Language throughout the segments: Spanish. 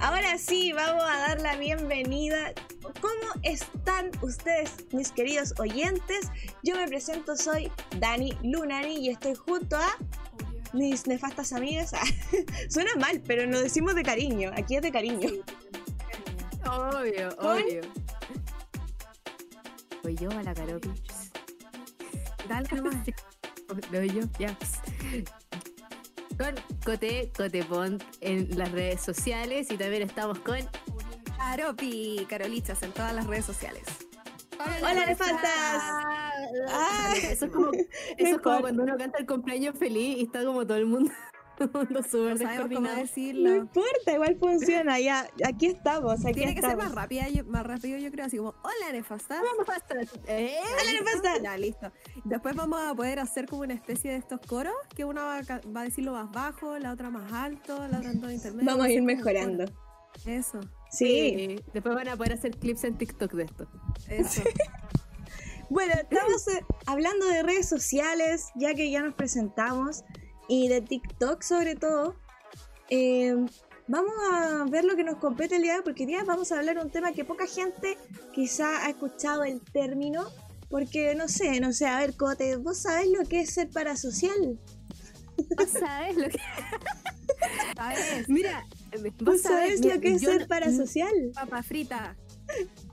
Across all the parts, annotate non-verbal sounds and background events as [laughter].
Ahora sí, vamos a dar la bienvenida. ¿Cómo están ustedes, mis queridos oyentes? Yo me presento, soy Dani Lunari y estoy junto a mis nefastas amigas. [laughs] Suena mal, pero nos decimos de cariño. Aquí es de cariño. Obvio, obvio. Voy yo a la Caropi. Dale nomás. [laughs] Lo yo, ya. Con Cote, Cotepont en las redes sociales y también estamos con Caropi, Carolichas en todas las redes sociales. Hola, nefastas. Ah, eso es como, [laughs] eso es como cuando uno canta el cumpleaños feliz y está como todo el mundo, [laughs] mundo súper No sabemos cómo descoordinado. No decirlo. importa, igual funciona. Ya, aquí estamos, aquí Tiene que ser más rápida, yo- más rápido yo creo, así como, hola nefastas. Vamos a estar- ¿Eh? Hola, nefastas. Ya, listo. Después vamos a poder hacer como una especie de estos coros, que una va va a decirlo más bajo, la otra más alto, la otra en todo intermedio. Vamos a ir mejorando. Eso, Sí. Sí, Después van a poder hacer clips en TikTok de esto. eso. [laughs] Bueno, estamos eh, hablando de redes sociales, ya que ya nos presentamos, y de TikTok sobre todo. Eh, vamos a ver lo que nos compete el día de hoy, porque hoy día vamos a hablar de un tema que poca gente quizá ha escuchado el término, porque no sé, no sé, a ver, Cote, ¿vos sabés lo que es ser parasocial? ¿Vos sabés lo que.? [laughs] [laughs] Mira, ¿Vos sabés lo que es yo ser parasocial? Papa frita.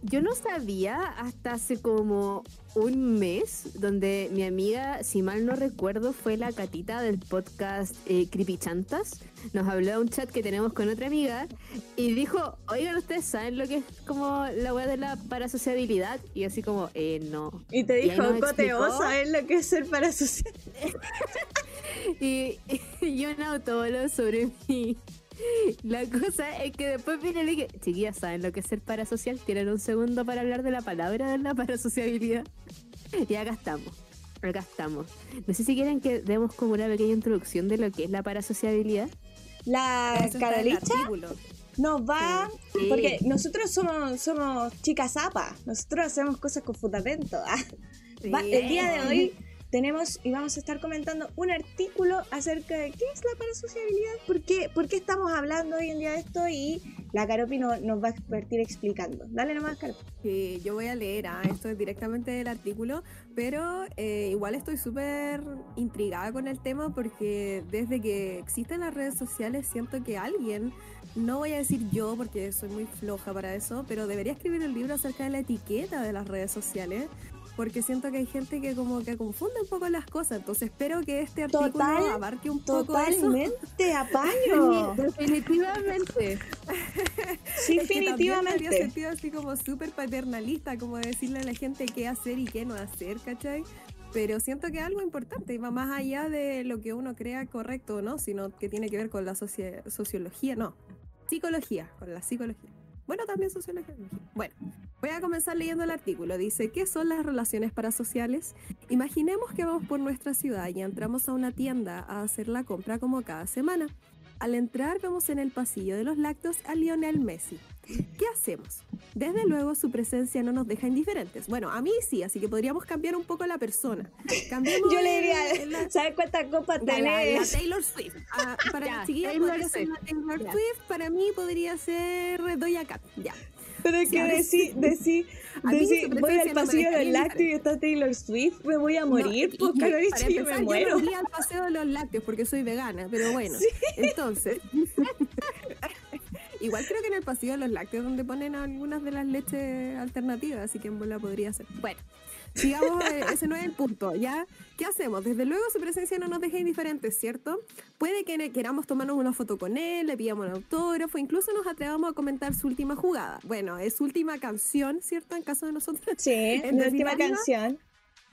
Yo no sabía hasta hace como un mes, donde mi amiga, si mal no recuerdo, fue la catita del podcast eh, Creepy Chantas. Nos habló a un chat que tenemos con otra amiga y dijo: Oigan, ¿ustedes saben lo que es como la web de la parasociabilidad? Y así como, eh, no. Y te Y dijo, nos Cote, ¿vos sabés lo que es ser parasocial? [laughs] Y, y un autóbolo sobre mí. La cosa es que después viene y le dije, chiquillas, ¿saben lo que es ser parasocial? ¿Tienen un segundo para hablar de la palabra de la parasociabilidad? Y acá estamos, acá estamos. No sé si quieren que demos como una pequeña introducción de lo que es la parasociabilidad. La Carolicha nos va Sí. Porque nosotros somos, somos chicas zapa, nosotros hacemos cosas con fundamento. [laughs] ah. Va- el día de hoy tenemos y vamos a estar comentando un artículo acerca de qué es la parasociabilidad, por qué, por qué estamos hablando hoy en día de esto y la Caropi no- nos va a partir explicando. Dale nomás, Caropi. Sí, yo voy a leer, ah, esto es directamente del artículo, pero eh, igual estoy súper intrigada con el tema porque desde que existen las redes sociales siento que alguien, no voy a decir yo porque soy muy floja para eso, pero debería escribir un libro acerca de la etiqueta de las redes sociales. Porque siento que hay gente que como que confunde un poco las cosas, entonces espero que este artículo Total- abarque un poco eso. Totalmente, apaño. [laughs] Definitivamente. [laughs] Sí, Es que también me habría definitivamente. sentido así como súper paternalista, como decirle a la gente qué hacer y qué no hacer, ¿cachai? Pero siento que es algo importante y va más allá de lo que uno crea correcto o no, sino que tiene que ver con la socia- sociología, no, psicología, con la psicología. Bueno, también sociología. Bueno, voy a comenzar leyendo el artículo. Dice, ¿qué son las relaciones parasociales? Imaginemos que vamos por nuestra ciudad y entramos a una tienda a hacer la compra como cada semana. Al entrar vemos en el pasillo de los lácteos a Lionel Messi. ¿Qué hacemos? Desde luego su presencia no nos deja indiferentes. Bueno, a mí sí, así que podríamos cambiar un poco la persona. Cambiemos Yo le diría, ¿sabes cuántas copas ya, la, tenés? Taylor Swift. Ah, para [laughs] Ya, Taylor Swift. Taylor. Swift, para mí podría ser Doja Cat. Ya. Pero es que decí, decí, decí, voy al pasillo del lácteo y está Taylor Swift, me voy a morir, No, pues y- y me muero. Yo no al paseo de los lácteos porque soy vegana, pero bueno. Entonces, [laughs] igual creo que en el pasillo de los lácteos donde ponen algunas de las leches alternativas, así que en bola podría ser. Bueno, sigamos, eh, ese no es el punto, ¿ya? ¿Qué hacemos? Desde luego su presencia no nos deja indiferentes, ¿cierto? Puede que queramos tomarnos una foto con él, le pidamos un autógrafo, incluso nos atrevamos a comentar su última jugada. Bueno, es su última canción, ¿cierto? En caso de nosotros. Sí, [laughs] la última canción.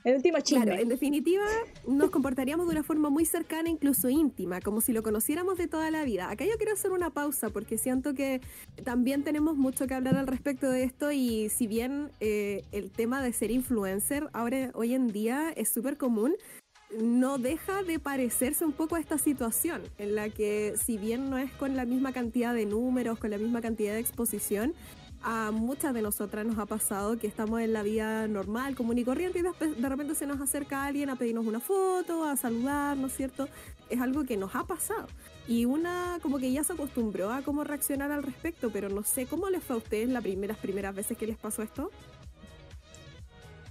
El último chisme. Claro, en definitiva, nos comportaríamos de una forma muy cercana, incluso íntima, como si lo conociéramos de toda la vida. Acá yo quiero hacer una pausa porque siento que también tenemos mucho que hablar al respecto de esto y si bien eh, el tema de ser influencer ahora hoy en día es súper común, no deja de parecerse un poco a esta situación en la que si bien no es con la misma cantidad de números, con la misma cantidad de exposición, a muchas de nosotras nos ha pasado que estamos en la vida normal, común y corriente, y después de repente se nos acerca alguien a pedirnos una foto, a saludar, ¿no es cierto? Es algo que nos ha pasado. Y una como que ya se acostumbró a cómo reaccionar al respecto, pero no sé cómo les fue a ustedes las primeras, primeras veces que les pasó esto.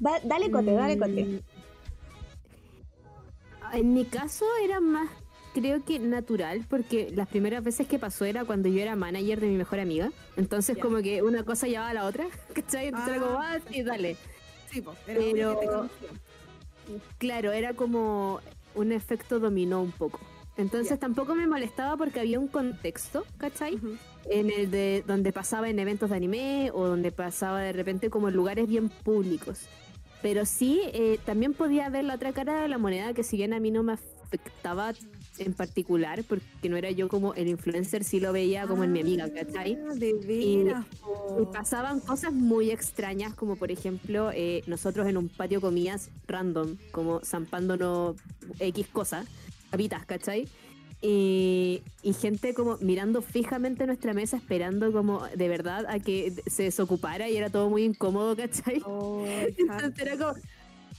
Va- dale cote, dale cote. Mm, En mi caso era más, creo que natural, porque las primeras veces que pasó era cuando yo era manager de mi mejor amiga. Entonces, como que una cosa llevaba a la otra, [laughs] ¿cachai? Entonces, era como, Ah, ah, sí, dale. Sí, pues, era Pero-. Claro, era como un efecto dominó un poco. Entonces tampoco me molestaba porque había un contexto, ¿cachai? En el de donde pasaba en eventos de anime o donde pasaba de repente como en lugares bien públicos. Pero sí, eh, también podía ver la otra cara de la moneda que si bien a mí no me afectaba en particular, porque no era yo como el influencer, sí lo veía como en mi amiga, ¿cachai? Ah, de Y- veras, Y po. pasaban cosas muy extrañas, como por ejemplo, eh, nosotros en un patio comías random, como zampándonos X cosas, papitas, ¿cachai? Y, y gente como mirando fijamente nuestra mesa, esperando como de verdad a que se desocupara y era todo muy incómodo, ¿cachai? Oh, [laughs] Entonces era como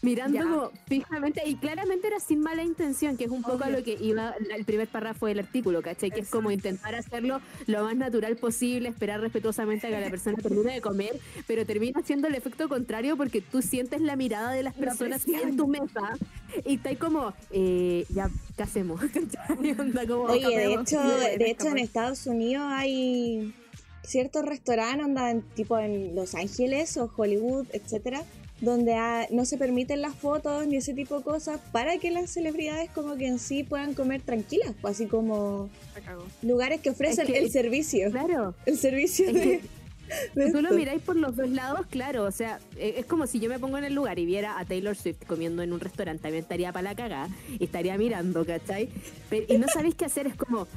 mirando Ya. como fijamente y claramente era sin mala intención, que es un poco a lo que iba el primer párrafo del artículo, ¿cachai? Que es como intentar hacerlo lo más natural posible, esperar respetuosamente a que la persona termine de comer, pero termina siendo el efecto contrario porque tú sientes la mirada de las La personas en tu mesa y estás como, eh, ya, ¿qué hacemos? [laughs] Oye, de hecho, de hecho en. Estados Unidos hay ciertos restaurantes, onda, en- tipo en Los Ángeles o Hollywood, etcétera, donde ah, no se permiten las fotos ni ese tipo de cosas para que las celebridades como que en sí puedan comer tranquilas, pues, así como lugares que ofrecen Es que- el servicio, Claro. el servicio Es de, que Si tú lo miráis por los dos lados, claro, o sea, eh, es como si yo me pongo en el lugar y viera a Taylor Swift comiendo en un restaurante, también estaría para la cagada estaría mirando, ¿cachai? Pero- y no sabéis qué hacer, es como,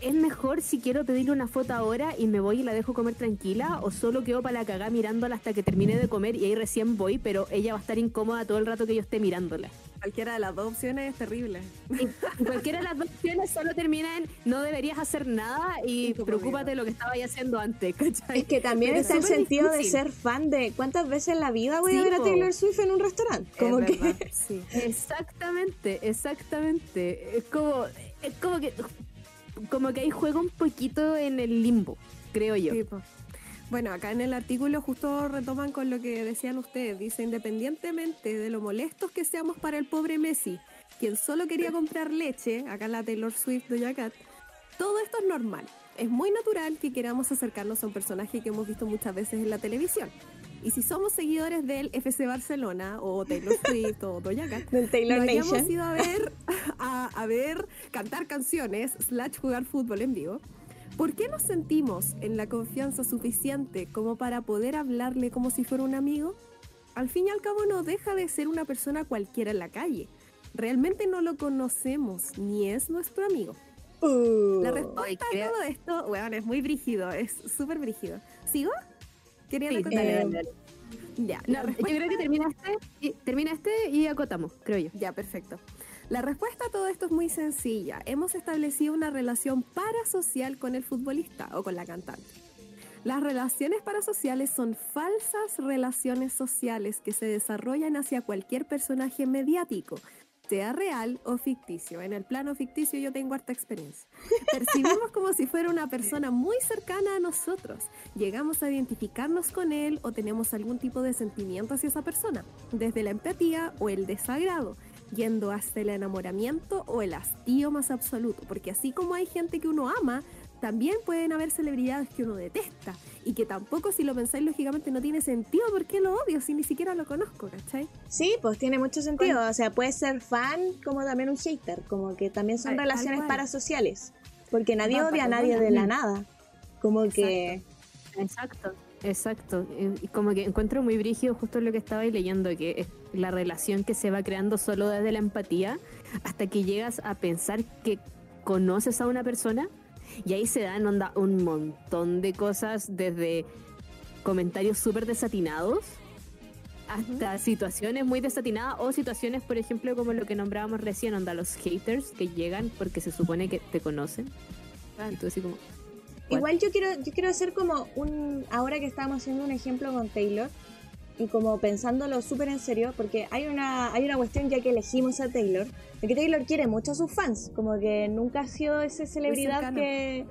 ¿es mejor si quiero pedirle una foto ahora y me voy y la dejo comer tranquila o solo quedo para la cagada mirándola hasta que termine de comer y ahí recién voy, pero ella va a estar incómoda todo el rato que yo esté mirándola? Cualquiera de las dos opciones es terrible. Y cualquiera de las dos opciones solo termina en no deberías hacer nada y preocúpate de lo que estabas haciendo antes, ¿cachai? Es que también Pero está el súper sentido de ser fan de cuántas veces en la vida voy a ver a. Taylor Swift en un restaurante. Como Es que verdad, [laughs] sí. Exactamente, exactamente. Es como, es como que, como que ahí juega un poquito en el limbo, creo yo. Sí. Bueno, acá en el artículo justo retoman con lo que decían ustedes. Dice, independientemente de lo molestos que seamos para el pobre Messi, quien solo quería comprar leche, acá la Taylor Swift Doja Cat, todo esto es normal. Es muy natural que queramos acercarnos a un personaje que hemos visto muchas veces en la televisión. Y si somos seguidores del FC Barcelona o Taylor [laughs] Swift o Doja Cat, del Taylor hayamos Nation. ido a ver, a, a ver cantar canciones, slash jugar fútbol en vivo. ¿Por qué nos sentimos en la confianza suficiente como para poder hablarle como si fuera un amigo? Al fin y al cabo no deja de ser una persona cualquiera en la calle. Realmente no lo conocemos, ni es nuestro amigo. Uh. La respuesta a todo esto, weón, es muy brígido, es súper brígido. ¿Sigo? ¿Querían Sí, eh. Ya, No, la yo respuesta- creo que termina este, y, termina este y acotamos, creo yo. Ya, perfecto. La respuesta a todo esto es muy sencilla. Hemos establecido una relación parasocial con el futbolista o con la cantante. Las relaciones parasociales son falsas relaciones sociales que se desarrollan hacia cualquier personaje mediático, sea real o ficticio. En el plano ficticio yo tengo harta experiencia. Percibimos como si fuera una persona muy cercana a nosotros. Llegamos a identificarnos con él o tenemos algún tipo de sentimiento hacia esa persona, desde la empatía o el desagrado, yendo hasta el enamoramiento o el hastío más absoluto. Porque así como hay gente que uno ama, también pueden haber celebridades que uno detesta y que tampoco si lo pensáis lógicamente no tiene sentido porque lo odio si ni siquiera lo conozco, ¿cachai? Sí, pues tiene mucho sentido. O sea, puedes ser fan como también un hater, como que también son relaciones parasociales. Porque nadie Va odia a nadie de la nada. Como que. Exacto, exacto. Y- como que encuentro muy brígido justo lo que estaba leyendo, que es la relación que se va creando solo desde la empatía hasta que llegas a pensar que conoces a una persona y ahí se dan onda un montón de cosas desde comentarios súper desatinados hasta situaciones muy desatinadas o situaciones, por ejemplo, como lo que nombrábamos recién, onda los haters que llegan porque se supone que te conocen. Y tú así como... Igual yo quiero, yo quiero hacer como un. Ahora que estamos haciendo un ejemplo con Taylor. y como pensándolo súper en serio, porque hay una, hay una cuestión ya que elegimos a Taylor, de que Taylor quiere mucho a sus fans, como que nunca ha sido esa celebridad que,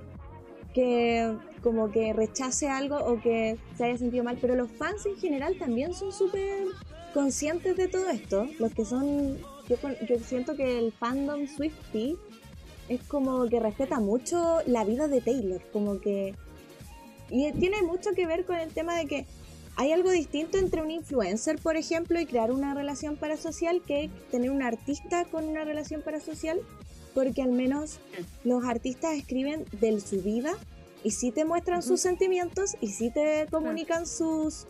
que como que rechace algo o que se haya sentido mal, pero los fans en general también son súper conscientes de todo esto, los que son, yo, yo siento que el fandom Swiftie es como que respeta mucho la vida de Taylor, como que... Y tiene mucho que ver con el tema de que hay algo distinto entre un influencer, por ejemplo, y crear una relación parasocial que tener un artista con una relación parasocial, porque al menos los artistas escriben de su vida y sí te muestran sus sentimientos y sí te comunican sus,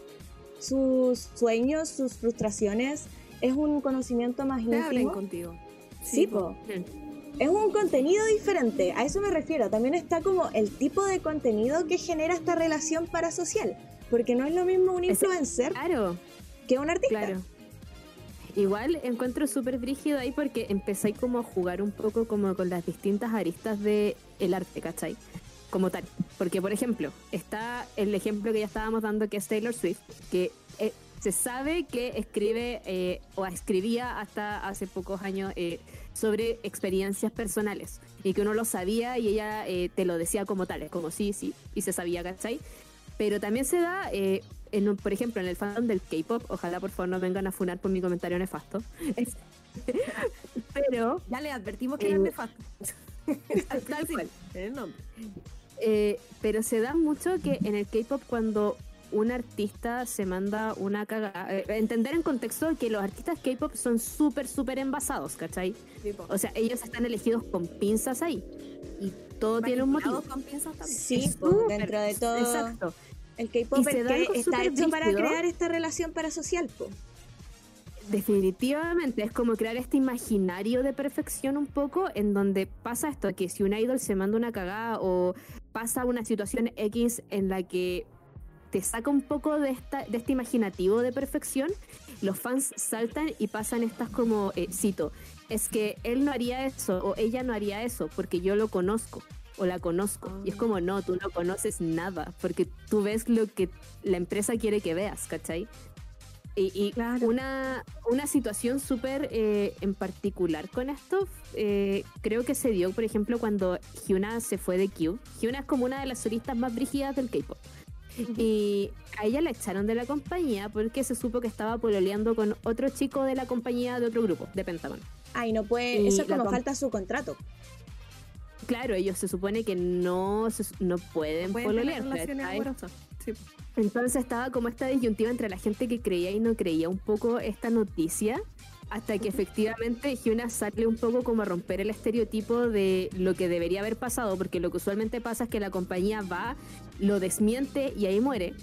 sus sueños, sus frustraciones. Es un conocimiento más Te íntimo. contigo. Sí, po. po. Es un contenido diferente, a eso me refiero. También está como el tipo de contenido que genera esta relación parasocial. Porque no es lo mismo un influencer Claro, que un artista. claro. Igual encuentro súper brígido ahí porque empezáis como a jugar un poco como con las distintas aristas de el arte, ¿cachai? Como tal. Porque, por ejemplo, está el ejemplo que ya estábamos dando que es Taylor Swift, que eh, se sabe que escribe eh, o escribía hasta hace pocos años eh, sobre experiencias personales y que uno lo sabía y ella eh, te lo decía como tal, como sí, sí, y se sabía, ¿cachai? Pero también se da, eh, en un- por ejemplo, en el fandom del K-pop, ojalá por favor no vengan a funar por mi comentario nefasto. [laughs] Pero Ya le advertimos que Eh, era nefasto. [laughs] tal cual. el nombre. Eh, pero se da mucho que en el K-pop cuando un artista se manda una cagada, eh, entender en contexto que los artistas K-pop son súper, súper envasados, ¿cachai? O sea, ellos están elegidos con pinzas ahí y todo tiene un motivo. Con pinzas también. Sí, dentro de todo. Exacto. El K-pop está hecho para crear esta relación parasocial. Po. Definitivamente es como crear este imaginario de perfección un poco en donde pasa esto, que si un idol se manda una cagada o pasa una situación X en la que te saca un poco de, esta, de este imaginativo de perfección, los fans saltan y pasan estas como, eh, cito, es que él no haría eso o ella no haría eso porque yo lo conozco o la conozco. Y es como, no, tú no conoces nada porque tú ves lo que la empresa quiere que veas, ¿cachai? Y, y Claro. una, una situación súper eh, en particular con esto, eh, creo que se dio, por ejemplo, cuando Hyuna se fue de Q. Hyuna es como una de las solistas más brígidas del K-pop. Y a ella la echaron de la compañía porque se supo que estaba pololeando con otro chico de la compañía de otro grupo, de Pentagon. Ay, no puede. Y Eso es como com- falta su contrato. Claro, ellos se supone que no, se- no pueden, Pueden pololear. amorosas. Sí. Entonces estaba como esta disyuntiva entre la gente que creía y no creía un poco esta noticia, hasta que efectivamente Hyuna sale un poco como a romper el estereotipo de lo que debería haber pasado, porque lo que usualmente pasa es que la compañía va, lo desmiente y ahí muere.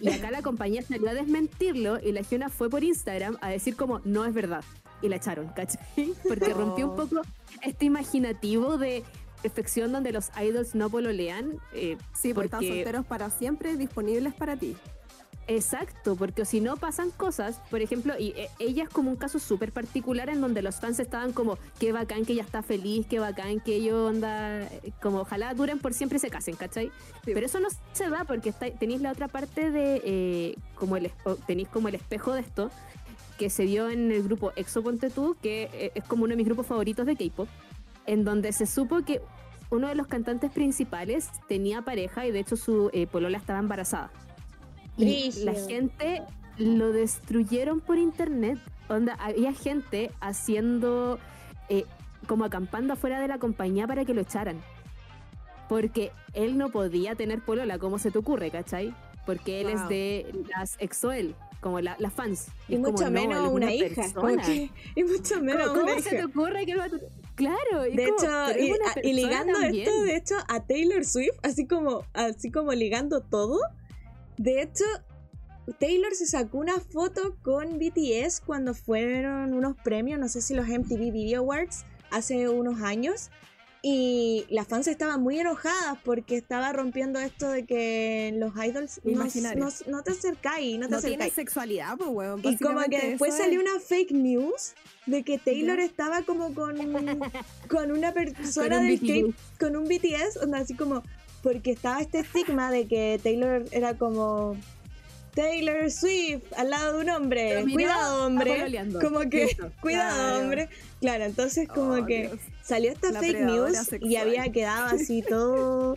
Y acá la compañía salió a desmentirlo y la Hyuna fue por Instagram a decir como no es verdad. Y la echaron, ¿cachai? Porque rompió un poco este imaginativo de perfección donde los idols no pololean. eh, Sí, porque están solteros para siempre, disponibles para ti. Exacto, porque si no pasan cosas, por ejemplo, y eh, ella es como un caso súper particular en donde los fans estaban como, qué bacán que ella está feliz, qué bacán que ellos onda, eh, como ojalá duren por siempre y se casen, ¿cachai? Pero eso no se da porque está, tenéis la otra parte de, eh, como el, tenéis como el espejo de esto, que se dio en el grupo Exo Ponte Tú, que eh, es como uno de mis grupos favoritos de K-pop, en donde se supo que uno de los cantantes principales tenía pareja y de hecho su eh, polola estaba embarazada. Y la gente lo destruyeron por internet. Onda, había gente haciendo eh, como acampando afuera de la compañía para que lo echaran. Porque él no podía tener polola, ¿cómo se te ocurre, cachai? Porque él es de las EXO-L, como la- las fans. Y, es como, mucho menos una, hija. como que- y mucho menos ¿Cómo, una cómo se te hija. ocurre que él va a Claro, y De como, hecho, y, y ligando también. esto, de hecho, a Taylor Swift, así como, así como ligando todo. De hecho, Taylor se sacó una foto con BTS cuando fueron unos premios, no sé si los MTV Video Awards, hace unos años. Y las fans estaban muy enojadas porque estaba rompiendo esto de que los idols no, no, te acercáis, no te No acercáis. sexualidad, pues, weón. Y como que después salió una fake news de que Taylor Ya. estaba como con, [laughs] con una persona Con un del. K- con un BTS, onda así como porque estaba este estigma de que Taylor era como Taylor Swift al lado de un hombre. Cuidado, hombre. Como que, [laughs] cuidado, hombre. Claro, entonces como oh, que salió esta fake news y había quedado así [laughs] todo.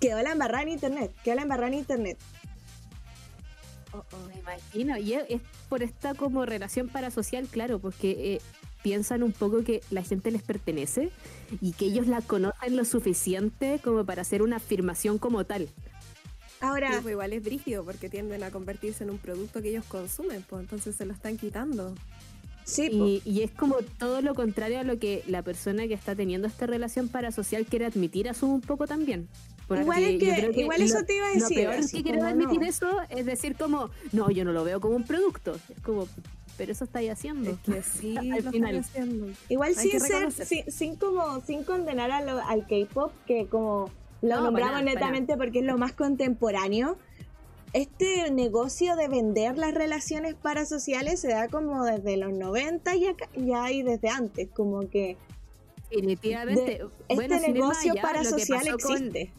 quedó la embarrada en internet. Quedó la embarrada en internet. Oh, oh, me imagino. Y es, por esta como relación parasocial, claro, porque eh, piensan un poco que la gente les pertenece y que ellos la conocen lo suficiente como para hacer una afirmación como tal. Ahora, pues igual es brígido porque tienden a convertirse en un producto que ellos consumen, pues entonces se lo están quitando. Sí, y, es como todo lo contrario a lo que la persona que está teniendo esta relación parasocial quiere admitir, asume un poco también. Igual, que, igual eso te iba a decir. Lo peor que quiero admitir eso es decir como, no, yo no lo veo como un producto. Es como, pero eso estáis haciendo. Es que sí, [laughs] al final. Haciendo. Igual sin ser, sin, como, sin condenar al K-pop, que como lo nombramos netamente porque es lo más contemporáneo. Este negocio de vender las relaciones parasociales se da como desde los 90 y ya y desde antes, como que Definitivamente. este negocio parasocial existe.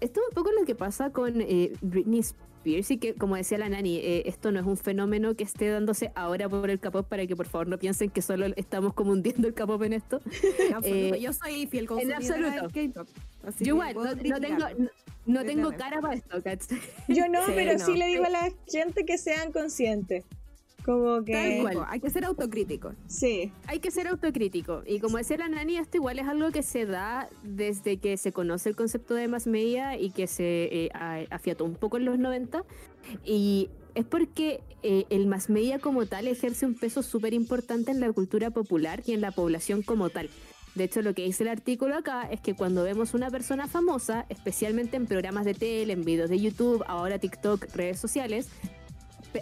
Esto es un poco lo que pasa con eh, Britney y que, como decía la Nani, eh, esto no es un fenómeno que esté dándose ahora por el K-pop para que por favor no piensen que solo estamos como hundiendo el K-pop en esto. [laughs] Eh, yo soy fiel consumidora en absoluto. Yo igual, no, tengo, no, tengo cara para esto, Yo no, [laughs] pero sí le digo a la gente que sean conscientes. Como que. hay que ser autocrítico. Sí. Hay que ser autocrítico. Y como decía la Nani, esto igual es algo que se da desde que se conoce el concepto de más media y que se eh, afiató un poco en los 90. Y es porque eh, el más media como tal ejerce un peso súper importante en la cultura popular y en la población como tal. De hecho, lo que dice el artículo acá es que cuando vemos una persona famosa, especialmente en programas de tele, en videos de YouTube, ahora TikTok, redes sociales,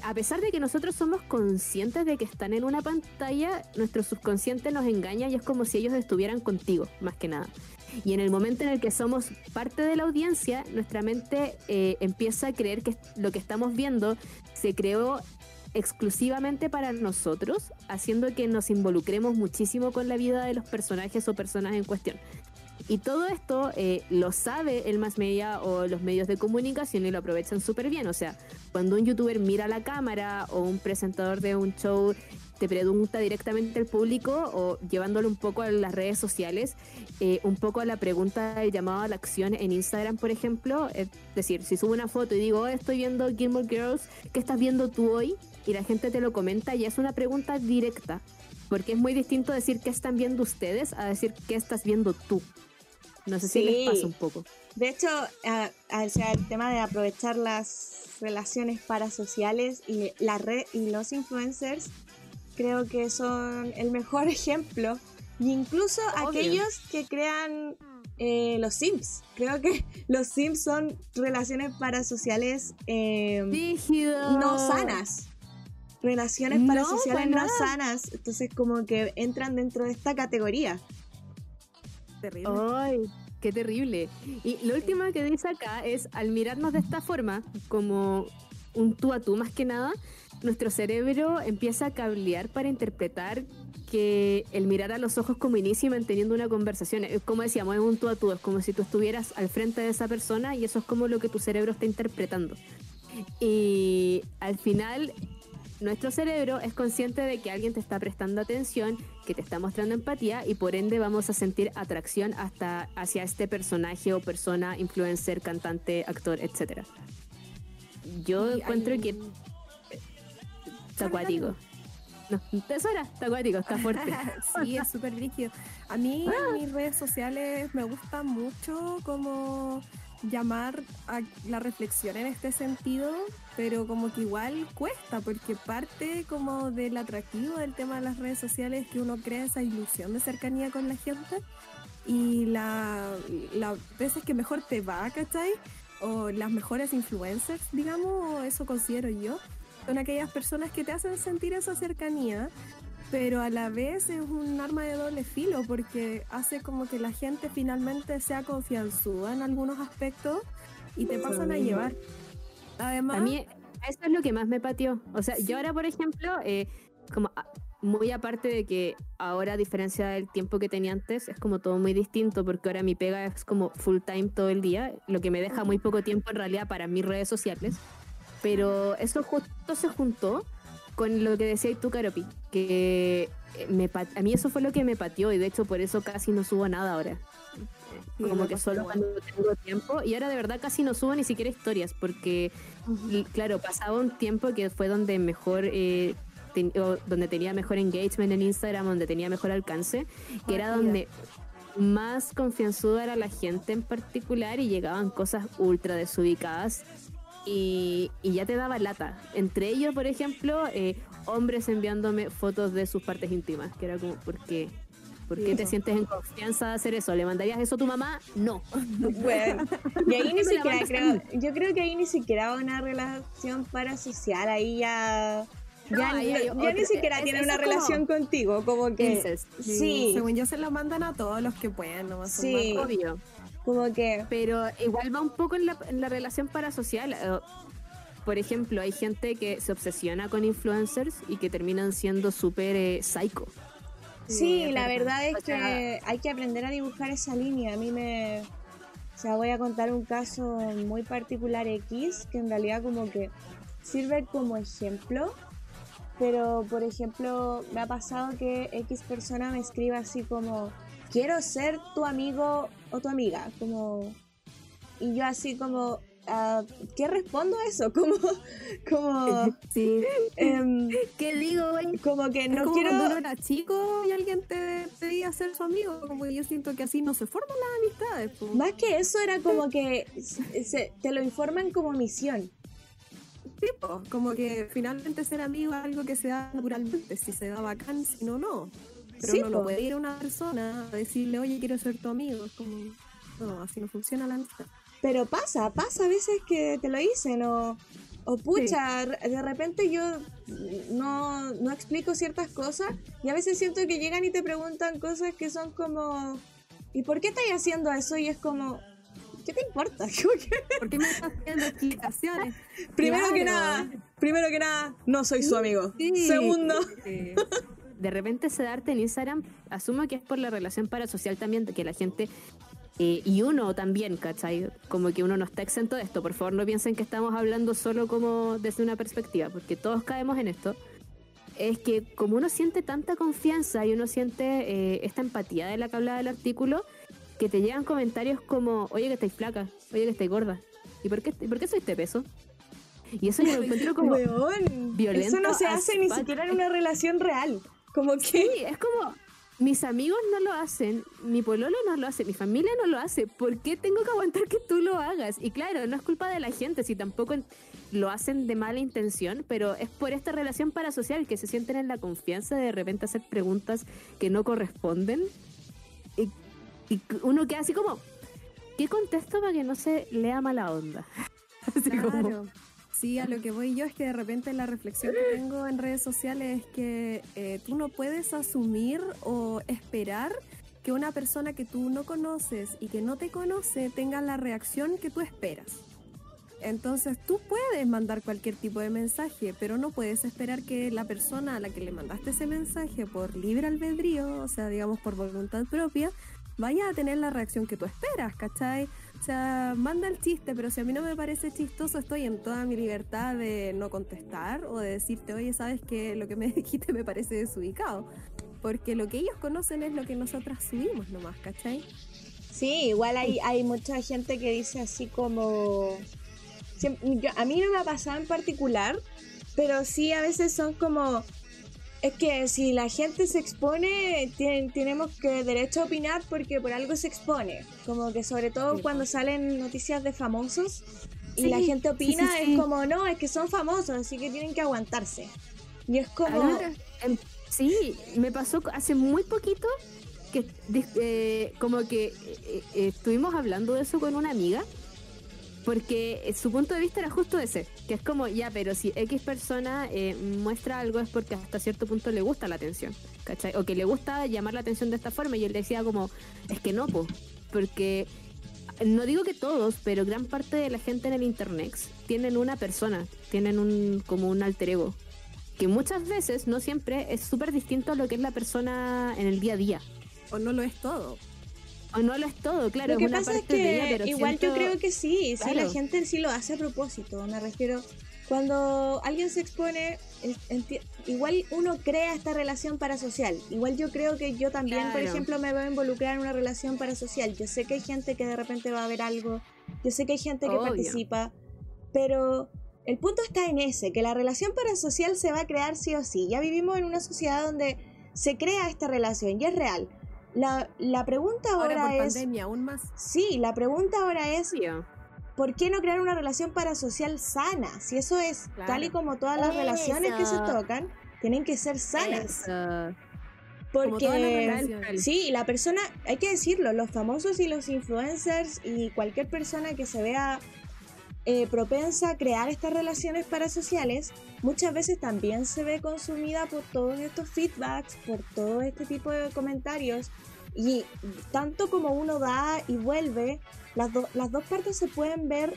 a pesar de que nosotros somos conscientes de que están en una pantalla, nuestro subconsciente nos engaña y es como si ellos estuvieran contigo, más que nada. Y en el momento en el que somos parte de la audiencia, nuestra mente eh, empieza a creer que lo que estamos viendo se creó exclusivamente para nosotros, haciendo que nos involucremos muchísimo con la vida de los personajes o personas en cuestión. Y todo esto eh, lo sabe el más media o los medios de comunicación y lo aprovechan súper bien. O sea, cuando un youtuber mira la cámara o un presentador de un show te pregunta directamente al público o llevándolo un poco a las redes sociales, eh, un poco a la pregunta de llamado a la acción en Instagram, por ejemplo. Es decir, si subo una foto y digo, oh, estoy viendo Gilmore Girls, ¿qué estás viendo tú hoy? Y la gente te lo comenta y es una pregunta directa. Porque es muy distinto decir qué están viendo ustedes a decir qué estás viendo tú. No sé si les pasa un poco. De hecho, el tema de aprovechar las relaciones parasociales y la red y los influencers, creo que son el mejor [laughs] ejemplo. Y incluso aquellos que crean eh, los Sims. Creo que [laughs] los Sims son relaciones parasociales eh, no sanas. Relaciones parasociales no sanas. Entonces como que entran dentro de esta categoría. Ay, qué terrible. Y lo último que dice acá es, al mirarnos de esta forma, como un tú a tú más que nada, nuestro cerebro empieza a cablear para interpretar que el mirar a los ojos como inicio y manteniendo una conversación, es como decíamos, es un tú a tú, es como si tú estuvieras al frente de esa persona y eso es como lo que tu cerebro está interpretando. Y al final nuestro cerebro es consciente de que alguien te está prestando atención, que te está mostrando empatía y por ende vamos a sentir atracción hasta hacia este personaje o persona, influencer, cantante, actor, etcétera. Yo encuentro que está acuático. No, tesora, está acuático, está fuerte. [laughs] sí, es súper rígido. A mí en ah. mis redes sociales me gusta mucho como llamar a la reflexión en este sentido, pero como que igual cuesta, porque parte como del atractivo del tema de las redes sociales que uno crea esa ilusión de cercanía con la gente y las la veces que mejor te va, ¿cachai? O las mejores influencers, digamos, eso considero yo, son aquellas personas que te hacen sentir esa cercanía pero a la vez es un arma de doble filo porque hace como que la gente finalmente sea confianzuda en algunos aspectos y te pasan a llevar. Además, a mí eso es lo que más me pateó. O sea, yo ahora, por ejemplo, eh, como ah, muy aparte de que ahora, a diferencia del tiempo que tenía antes, es como todo muy distinto porque ahora mi pega es como full time todo el día, lo que me deja muy poco tiempo en realidad para mis redes sociales. Pero eso justo se juntó con lo que decías tú, Caropi, que me a mí eso fue lo que me pateó y de hecho por eso casi no subo nada ahora. como que solo cuando tengo tiempo y ahora de verdad casi no subo ni siquiera historias porque claro pasaba un tiempo que fue donde mejor eh, donde tenía mejor engagement en Instagram donde tenía mejor alcance que era donde más confianzuda era la gente en particular y llegaban cosas ultra desubicadas y, ya te daba lata. Entre ellos, por ejemplo, eh, hombres enviándome fotos de sus partes íntimas, que era como, ¿por qué? ¿Por qué te sientes en confianza de hacer eso? ¿Le mandarías eso a tu mamá? No. [laughs] Bueno, y ahí [laughs] ni siquiera creo, yo creo que ahí ni siquiera una relación parasocial, ahí ya... Ya, ni siquiera tiene una relación contigo, como que... sí. Según yo se lo mandan a todos los que pueden, nomás. Sí, obvio. Como que... Pero igual va un poco en la, en la relación parasocial. Eh, por ejemplo, hay gente que se obsesiona con influencers y que terminan siendo súper eh, psycho. Sí, la verdad es que hay que aprender a dibujar esa línea. A mí me... O sea, voy a contar un caso muy particular X, que en realidad como que sirve como ejemplo. Pero, por ejemplo, me ha pasado que X persona me escriba así como, quiero ser tu amigo o tu amiga, como... Y yo así como, uh, ¿qué respondo a eso? [laughs] Como, como, sí. Em, [laughs] ¿Qué digo? Como que no quiero. Cuando era chico y alguien te pedía ser su amigo, como que yo siento que así no se forman las amistades. Más que eso era como que se, te lo informan como misión. Tipo, como que finalmente ser amigo es algo que se da naturalmente, si se da bacán, si no, no. Pero no lo puede ir a una persona a decirle, oye, quiero ser tu amigo. Es como, no, así no funciona la amistad. Pero pasa, pasa a veces que te lo dicen o, o pucha, de repente yo no, no explico ciertas cosas y a veces siento que llegan y te preguntan cosas que son como, ¿y por qué estás haciendo eso? Y es como, ¿qué te importa? [laughs] ¿Por qué me estás haciendo explicaciones? [laughs] primero que nada, primero que nada, no soy su amigo. Segundo. [laughs] De repente se darte en Instagram, asumo que es por la relación parasocial también, que la gente eh, y uno también, ¿cachai? Como que uno no está exento de esto. Por favor, no piensen que estamos hablando solo como desde una perspectiva, porque todos caemos en esto. Es que como uno siente tanta confianza y uno siente eh, esta empatía de la que hablaba del artículo, que te llegan comentarios como, oye que estáis flaca, oye que estáis gorda. ¿Y por qué, por qué soy este peso? Y eso yo lo encuentro como [laughs] violento. Eso no se hace ni siquiera en una relación real. Como que... Sí, es como, mis amigos no lo hacen, mi pololo no lo hace, mi familia no lo hace. ¿Por qué tengo que aguantar que tú lo hagas? Y claro, no es culpa de la gente, si tampoco lo hacen de mala intención, pero es por esta relación parasocial que se sienten en la confianza de de repente hacer preguntas que no corresponden. Y, uno queda así como, ¿qué contesto para que no se lea mala onda? [laughs] Así claro. Sí, a lo que voy yo es que de repente la reflexión que tengo en redes sociales es que eh, tú no puedes asumir o esperar que una persona que tú no conoces y que no te conoce tenga la reacción que tú esperas. Entonces tú puedes mandar cualquier tipo de mensaje, pero no puedes esperar que la persona a la que le mandaste ese mensaje por libre albedrío, o sea, digamos por voluntad propia, vaya a tener la reacción que tú esperas, ¿cachai? O sea, manda el chiste, pero si a mí no me parece chistoso, estoy en toda mi libertad de no contestar o de decirte, oye, sabes que lo que me [laughs] dijiste me parece desubicado. Porque lo que ellos conocen es lo que nosotras subimos nomás, ¿cachai? Sí, igual hay, hay mucha gente que dice así como... a mí no me ha pasado en particular, pero sí a veces son como es que si la gente se expone, tenemos que derecho a opinar porque por algo se expone. Como que sobre todo cuando salen noticias de famosos y la gente opina, es como, no, es que son famosos, así que tienen que aguantarse. Y es como... Em, sí, me pasó hace muy poquito que eh, como que eh, eh, estuvimos hablando de eso con una amiga porque eh, su punto de vista era justo ese, que es como, ya, pero si X persona eh, muestra algo es porque hasta cierto punto le gusta la atención, ¿cachai? O que le gusta llamar la atención de esta forma y él decía como, es que no, po, porque no digo que todos, pero gran parte de la gente en el internet tienen una persona, tienen un como un alter ego, que muchas veces, no siempre, es súper distinto a lo que es la persona en el día a día. O no lo es todo. O no lo es todo, claro. Lo que pasa es que igual yo creo que sí, sí, la gente sí lo hace a propósito. Me refiero, cuando alguien se expone, igual uno crea esta relación parasocial. Igual yo creo que yo también, por Claro. ejemplo, me veo involucrada en una relación parasocial. Yo sé que hay gente que de repente va a ver algo, yo sé que hay gente que Obvio. participa, pero el punto está en ese, que la relación parasocial se va a crear sí o sí. Ya vivimos en una sociedad donde se crea esta relación y es real. La, la pregunta Ahora ahora, por es... pandemia, aún más. Sí, la pregunta ahora es, Obvio. ¿por qué no crear una relación parasocial sana? Si eso es Claro. tal y como todas las relaciones que se tocan, tienen que ser sanas. Eso. Porque sí, la persona, hay que decirlo, los famosos y los influencers y cualquier persona que se vea eh, propensa a crear estas relaciones parasociales, muchas veces también se ve consumida por todos estos feedbacks, por todo este tipo de comentarios. Y tanto como uno da y vuelve, las, do- las dos partes se pueden ver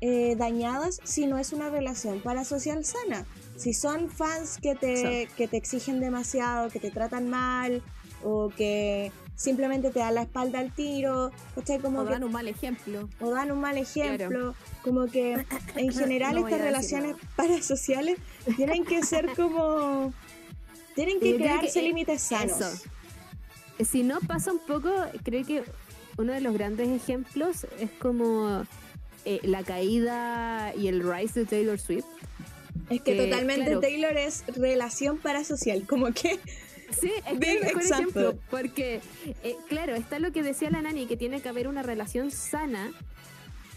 eh, dañadas si no es una relación parasocial sana. Si son fans que te, que te exigen demasiado, que te tratan mal o que simplemente te dan la espalda al tiro, ¿cachai? Como O que- dan un mal ejemplo. o dan un mal ejemplo, como que [coughs] en general No estas relaciones parasociales tienen que ser [laughs] como... Tienen que crearse eh, límites sanos. Eso. Si no pasa un poco, creo que uno de los grandes ejemplos es como eh, la caída y el rise de Taylor Swift. Es que que, totalmente claro. Taylor es relación parasocial, como que... Sí, es que el mejor example. ejemplo, porque, eh, claro, está lo que decía la Nani, que tiene que haber una relación sana,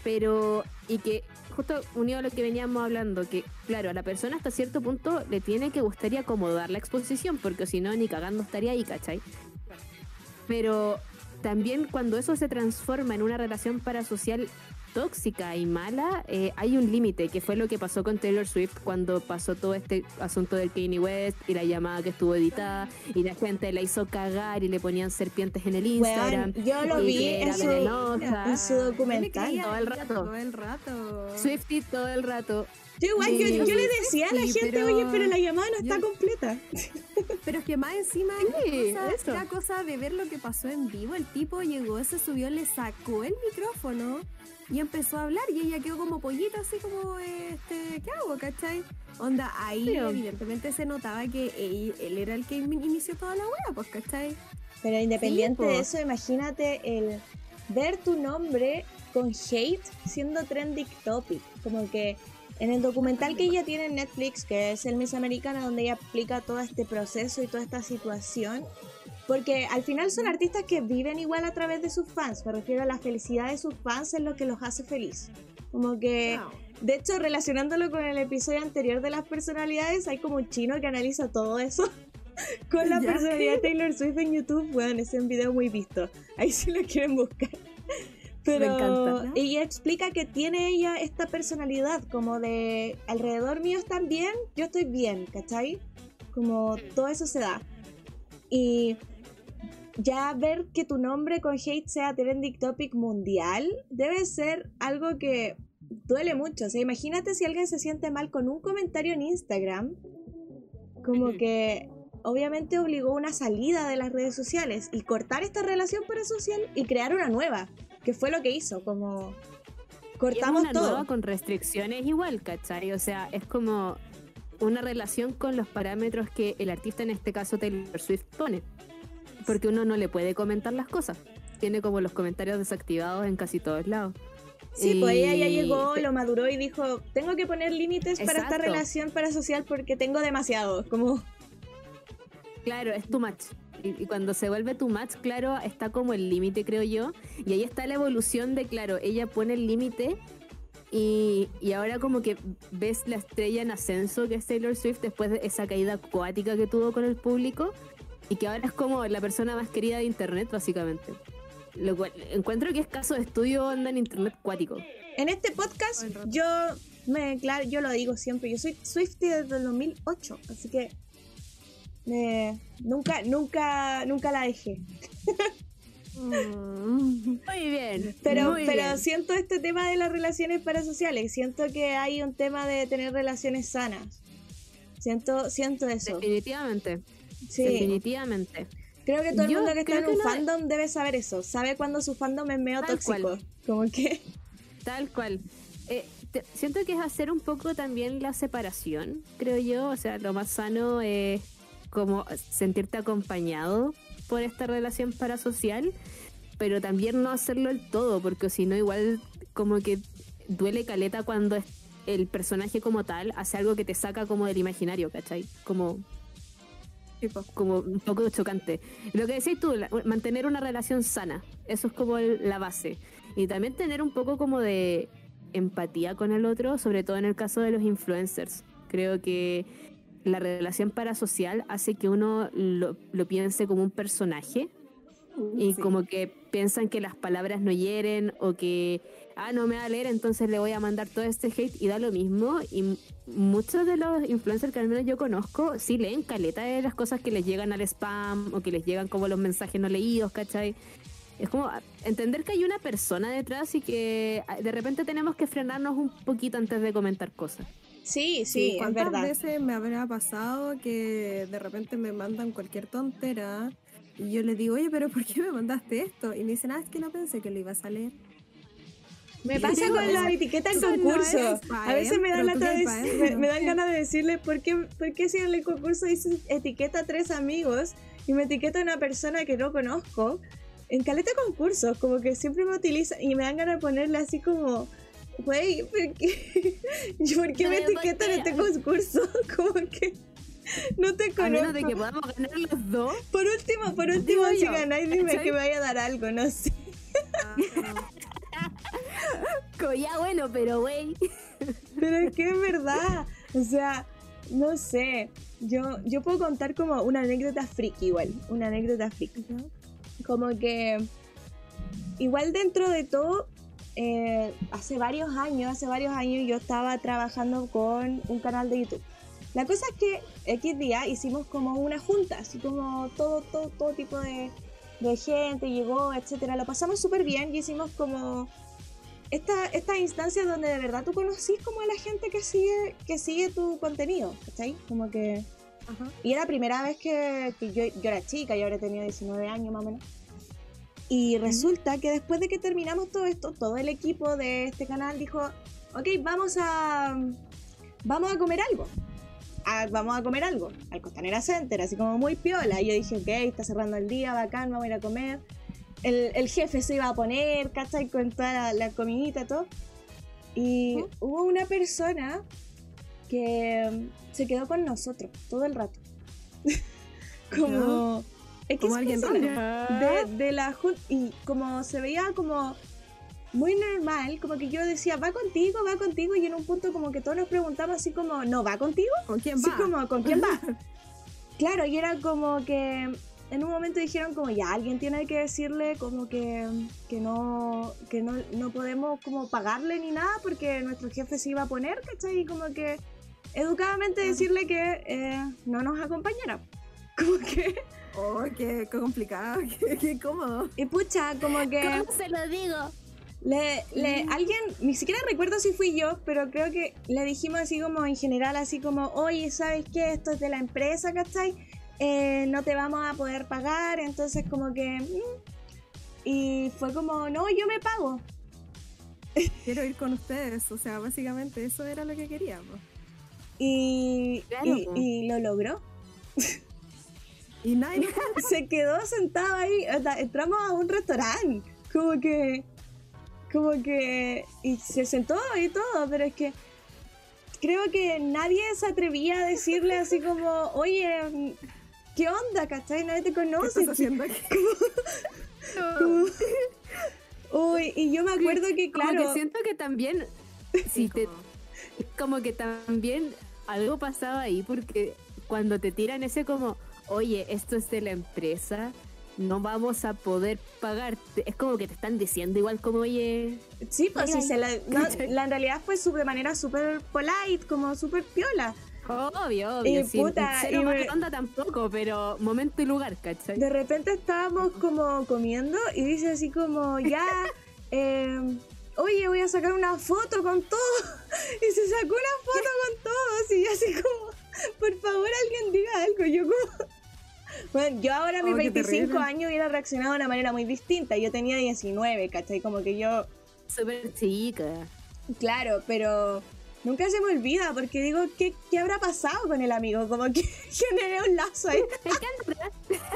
pero, y que, justo unido a lo que veníamos hablando, que, claro, a la persona hasta cierto punto le tiene que gustar y acomodar la exposición, porque si no, ni cagando estaría ahí, ¿cachai? Pero también cuando eso se transforma en una relación parasocial tóxica y mala, eh, hay un límite, que fue lo que pasó con Taylor Swift cuando pasó todo este asunto del Kanye West y la llamada que estuvo editada y la gente la hizo cagar y le ponían serpientes en el Instagram. Yo lo vi en su, venenosa. en su Yo le documental. todo el rato. Todo el rato. Swifty todo el rato. Yo igual, yo, Sí, yo le decía a la sí, gente, pero- oye, pero la llamada no está completa. [laughs] Pero es que más encima Sí, la cosa, la cosa de ver lo que pasó en vivo, el tipo llegó, se subió, le sacó el micrófono y empezó a hablar y ella quedó como pollita, así como, este, ¿qué hago, cachai? Onda, ahí Pero- evidentemente se notaba que él, él era el que in- inició toda la wea, pues, ¿cachai? Pero independiente de eso, imagínate el ver tu nombre con hate siendo trending topic. Como que en el documental que ella tiene en Netflix, que es el Miss Americana, donde ella explica todo este proceso y toda esta situación. Porque al final son artistas que viven igual a través de sus fans. Me refiero a la felicidad de sus fans es lo que los hace feliz. Como que, de hecho, relacionándolo con el episodio anterior de las personalidades, hay como un chino que analiza todo eso. [laughs] Con la personalidad de Taylor Swift en YouTube, bueno, es un video muy visto. Ahí si lo quieren buscar. Pero encanta. ella explica que tiene ella esta personalidad como de alrededor mío están bien, yo estoy bien, ¿cachai? Como todo eso se da. Y ya ver que tu nombre con hate sea trending topic mundial debe ser algo que duele mucho. O sea, imagínate si alguien se siente mal con un comentario en Instagram, como que obviamente obligó una salida de las redes sociales y cortar esta relación parasocial y crear una nueva, que fue lo que hizo, como cortamos una todo. nueva con restricciones igual, ¿cachai? O sea, es como una relación con los parámetros que el artista, en este caso Taylor Swift, pone. Porque uno no le puede comentar las cosas. Tiene como los comentarios desactivados en casi todos lados. Sí, pues ella ya llegó, lo maduró y dijo, tengo que poner límites para esta relación parasocial porque tengo demasiado, como... Claro, es too much. Y, cuando se vuelve too much, claro, está como el límite, creo yo. Y ahí está la evolución de, claro, ella pone el límite y, y ahora como que ves la estrella en ascenso que es Taylor Swift después de esa caída acuática que tuvo con el público y que ahora es como la persona más querida de Internet, básicamente. Lo cual encuentro que es caso de estudio onda en Internet cuático. En este podcast yo me claro, yo lo digo siempre, yo soy Swiftie desde el 2008, así que eh, nunca nunca nunca la dejé. Mm. Muy bien. Pero muy pero bien. siento este tema de las relaciones parasociales, siento que hay un tema de tener relaciones sanas. Siento siento eso. Definitivamente. Sí. Definitivamente. Creo que todo el Yo mundo que está en un fandom debe saber eso. Sabe cuando su fandom es medio Tal tóxico. cual. Como que. Tal cual. Eh, te- siento que es hacer un poco también la separación, creo yo. O sea, lo más sano es como sentirte acompañado por esta relación parasocial, pero también no hacerlo el todo, porque si no, igual como que duele caleta cuando el personaje como tal hace algo que te saca como del imaginario, ¿cachai? Como como un poco chocante. Lo que decís tú, la- mantener una relación sana, eso es como el- la base. Y también tener un poco como de empatía con el otro, sobre todo en el caso de los influencers. Creo que la relación parasocial hace que uno lo, lo piense como un personaje y sí. como que piensan que las palabras no hieren o que, ah, no me va a leer, entonces le voy a mandar todo este hate y da lo mismo. Y muchos de los influencers que al menos yo conozco sí leen caleta de las cosas que les llegan al spam o que les llegan como los mensajes no leídos, ¿cachai? Es como entender que hay una persona detrás y que ah, de repente tenemos que frenarnos un poquito antes de comentar cosas. Sí, sí, es ¿Cuántas verdad. veces me habrá pasado que de repente me mandan cualquier tontera y yo les digo, oye, pero ¿por qué me mandaste esto? Y me dicen, ah, es que no pensé que lo ibas a leer. Me pasa Eso con no las es- etiquetas en no concurso. pa' a veces me dan, pa' me, me dan ganas de decirle por qué, por qué si en el concurso dice etiqueta a tres amigos y me etiqueta a una persona que no conozco. En caleta concursos, como que siempre me utiliza y me dan ganas de ponerle así como, güey, ¿por qué, [laughs] ¿por qué No me etiquetan en este concurso? [laughs] Como que no te A menos de conozco. que podamos ganar los dos. Por último, por último, Digo si yo, ganáis, dime que me vaya a dar algo, no sé. [laughs] Como, Ya bueno, pero güey. Pero es que es verdad. O sea, no sé. Yo, yo puedo contar como una anécdota friki igual. Una anécdota friki. Como que igual dentro de todo, eh, hace varios años, hace varios años yo estaba trabajando con un canal de YouTube. La cosa es que X día hicimos como una junta, así como todo, todo, todo tipo de, de gente llegó, etcétera. Lo pasamos súper bien y hicimos como esta, estas instancias donde de verdad tú conocís como a la gente que sigue, que sigue tu contenido, ¿cachai? Como que... Ajá. Y era la primera vez que, que yo, yo era chica, yo ahora tenía 19 años más o menos. Y resulta que después de que terminamos todo esto, todo el equipo de este canal dijo, ok, vamos a, vamos a comer algo. Ah, vamos a comer algo al Costanera Center, así como muy piola. Y yo dije, ok, está cerrando el día, bacán, vamos a ir a comer. El, el jefe se iba a poner, ¿cachai? Con toda la, la comidita y todo. Y hubo una persona que se quedó con nosotros todo el rato. [laughs] como... X Como alguien persona raro. de, de la y como se veía como muy normal, como que yo decía, va contigo, va contigo, y en un punto como que todos nos preguntamos así como, no, va contigo, ¿Con quién va? como, ¿con quién va? [laughs] claro, y era como que en un momento dijeron como, ya, alguien tiene que decirle como que, que no, que no, no podemos como pagarle ni nada porque nuestro jefe se iba a poner, ¿cachai? Y como que educadamente decirle que eh, no nos acompañara. [laughs] Como que, Oh, qué complicado, [laughs] qué, qué cómodo. y pucha, como que... ¿Cómo se lo digo? Le, le, Mm. alguien, ni siquiera recuerdo si fui yo, pero creo que le dijimos así como en general, así como, oye, ¿sabes qué? Esto es de la empresa, ¿cachai? Eh, no te vamos a poder pagar, entonces como que... mm. Y fue como, no, yo me pago. [laughs] Quiero ir con ustedes. O sea, básicamente eso era lo que queríamos. Y, Claro, y lo logró. [laughs] Y nadie. [laughs] Se quedó sentado ahí, o sea, entramos a un restaurante, como que... Como que... Y se sentó y todo, pero es que... Creo que nadie se atrevía a decirle así como, oye, ¿qué onda, cachai? Nadie te ¿Qué conoce. estás haciendo aquí? [laughs] Uy, y yo me acuerdo que, Como claro, que siento que también, [laughs] si te, Como- como que también algo pasaba ahí porque cuando te tiran ese como, oye, esto es de la empresa, no vamos a poder pagarte, es como que te están diciendo igual como, oye, sí, pues sí, Oigan, se la, [laughs] la en realidad fue su- de manera súper polite, como súper piola. obvio, obvio, Y sin- puta, cero y me- onda tampoco, pero momento y lugar, ¿cachai? De repente estábamos como comiendo y dice así como, ya, [laughs] eh, oye, voy a sacar una foto con todo. [laughs] Y se sacó una foto con todos y yo así como, por favor alguien diga algo. Yo como... Bueno, yo ahora a mis Oh, qué 25 terrible. años hubiera reaccionado de una manera muy distinta. Yo tenía 19, ¿cachai? Como que yo... Súper chica. Claro, pero nunca se me olvida porque digo, ¿qué, qué habrá pasado con el amigo? Como que [laughs] generé un lazo ahí.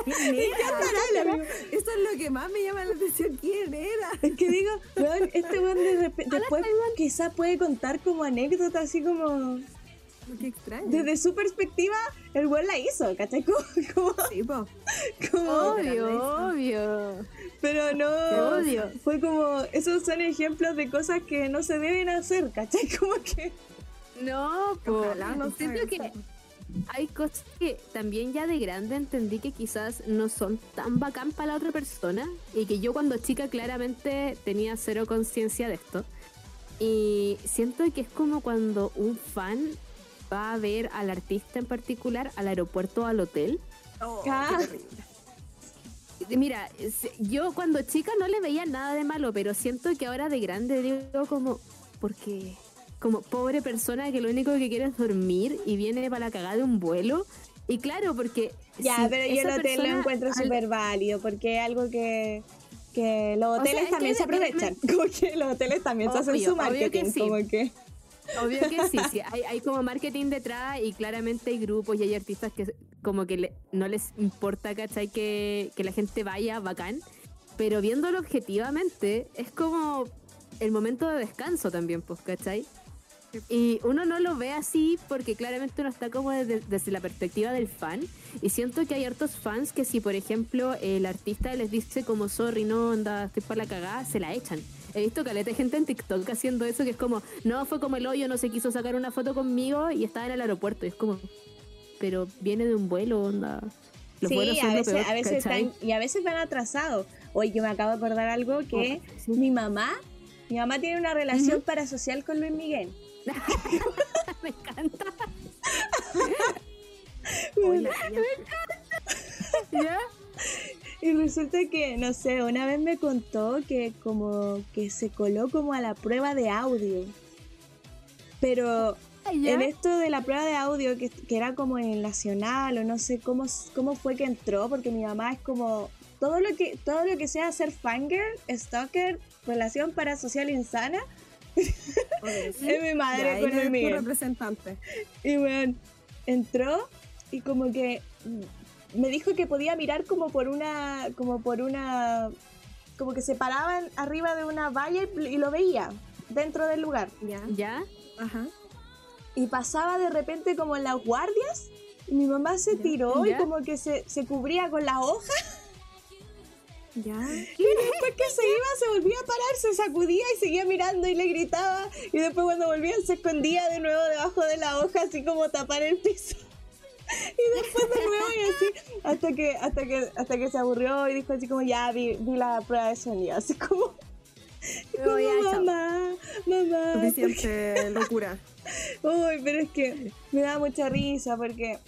¿Quién andará el amigo? Eso es lo que más me llama la atención. ¿Quién era? Es que digo, este weón de después quizás puede contar como anécdota, así como Qué extraño. desde su perspectiva, el weón la hizo, ¿cachai? [laughs] Como, como, Sí, po. como- Obvio, obvio. pero no, odio. fue como, esos son ejemplos de cosas que no se deben hacer, ¿cachai? [laughs] Como que, No, po. Ojalá no Siento que hay cosas que también ya de grande entendí que quizás no son tan bacán para la otra persona y que yo cuando chica claramente tenía cero conciencia de esto. Y siento que es como cuando un fan va a ver al artista en particular al aeropuerto o al hotel. Oh, Ah. qué terrible. Mira, yo cuando chica no le veía nada de malo, pero siento que ahora de grande digo como, porque como pobre persona que lo único que quiere es dormir y viene para la cagada de un vuelo. Y claro, porque... ya, si pero yo el hotel lo encuentro al- súper válido, porque es algo que, que los hoteles es también que se aprovechan, [laughs] como que los hoteles también se hacen su obvio que marketing, sí. como que... Obvio que sí, sí. Hay, hay como marketing detrás y claramente hay grupos y hay artistas que como que le- no les importa, ¿cachai? Que, que la gente vaya bacán. Pero viéndolo objetivamente, es como el momento de descanso también, pues, ¿cachai? Y uno no lo ve así porque claramente uno está como desde, desde la perspectiva del fan. Y siento que hay hartos fans que si, por ejemplo, el artista les dice como, sorry, no, onda, estoy para la cagada, se la echan. He visto caleta de gente en TikTok haciendo eso que es como, no, fue como el hoyo, no se quiso sacar una foto conmigo y estaba en el aeropuerto. Y es como, pero viene de un vuelo, onda. Los vuelos sí, son a veces, peor, a veces están, y a veces van atrasados. Hoy yo me acabo de acordar algo que Oh, sí. mi mamá, mi mamá tiene una relación parasocial con Luis Miguel. [laughs] Me encanta. [laughs] Hola, tía. ¿Ya? [laughs] Y resulta que, no sé, una vez me contó que como que se coló como a la prueba de audio. Pero ¿Ya? en esto de la prueba de audio, que, que era como en el Nacional o no sé cómo, cómo fue que entró, porque mi mamá es como todo lo que, todo lo que sea ser fangirl, stalker, relación parasocial insana, sí. [laughs] es mi madre Ya, con tu Miguel. representante. Y bueno, entró y como que me dijo que podía mirar como por una, como por una, como que se paraban arriba de una valla y, y lo veía dentro del lugar. Ya. ¿Ya? Ajá. Y pasaba de repente como en las guardias. Y mi mamá se Ya. tiró y Ya. como que se, se cubría con las hojas. Ya. Y después que se iba, se volvía a parar, se sacudía y seguía mirando y le gritaba. Y después cuando volvía, se escondía de nuevo debajo de la hoja, así como tapar el piso. Y después de nuevo y así, hasta que, hasta que, hasta que se aburrió y dijo así como, ya vi, vi la prueba de sonido, así como, como, mamá, mamá. Suficiente [laughs] locura. Uy, pero es que me da mucha risa porque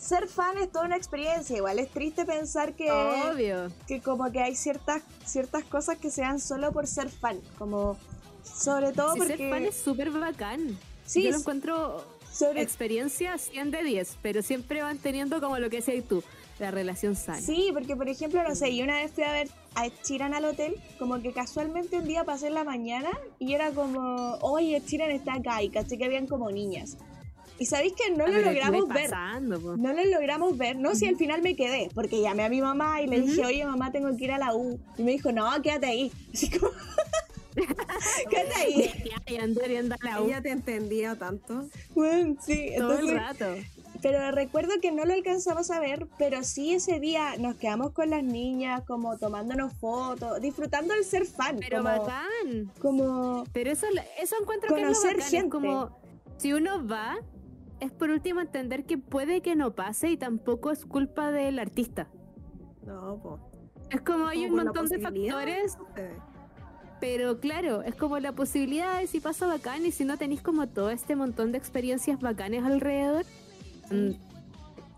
ser fan es toda una experiencia. Igual es triste pensar que, Obvio. que como que hay ciertas, ciertas cosas que se dan solo por ser fan. Como sobre todo porque... ser fan es súper bacán. Sí, Yo lo encuentro sobre, experiencia 100 de 10, pero siempre van teniendo como lo que decías tú, la relación sana. Sí, porque por ejemplo, no sé, yo una vez fui a ver a Sheeran al hotel, como que casualmente un día pasé en la mañana y era como, oye, Sheeran está acá y caché que habían como niñas. Y sabéis que no Ah, lo pero ¿qué logramos ver. pasando? No lo logramos ver, no, si al final me quedé, porque llamé a mi mamá y le dije, oye mamá, tengo que ir a la U. Y me dijo, no, quédate ahí. [laughs] Así como, [laughs] la U Ella te entendía tanto. Bueno, sí, todo el rato. pero recuerdo que no lo alcanzamos a ver, pero sí ese día nos quedamos con las niñas, como tomándonos fotos, disfrutando del ser fan. Pero como, bacán. como, Pero eso, eso encuentro que es lo bacán. gente. Es como, si uno va, es por último entender que puede que no pase y tampoco es culpa del artista. No, po. Es como hay un montón de factores, Eh, pero claro, es como la posibilidad de si pasa bacán y si no tenéis como todo este montón de experiencias bacanes alrededor. mm,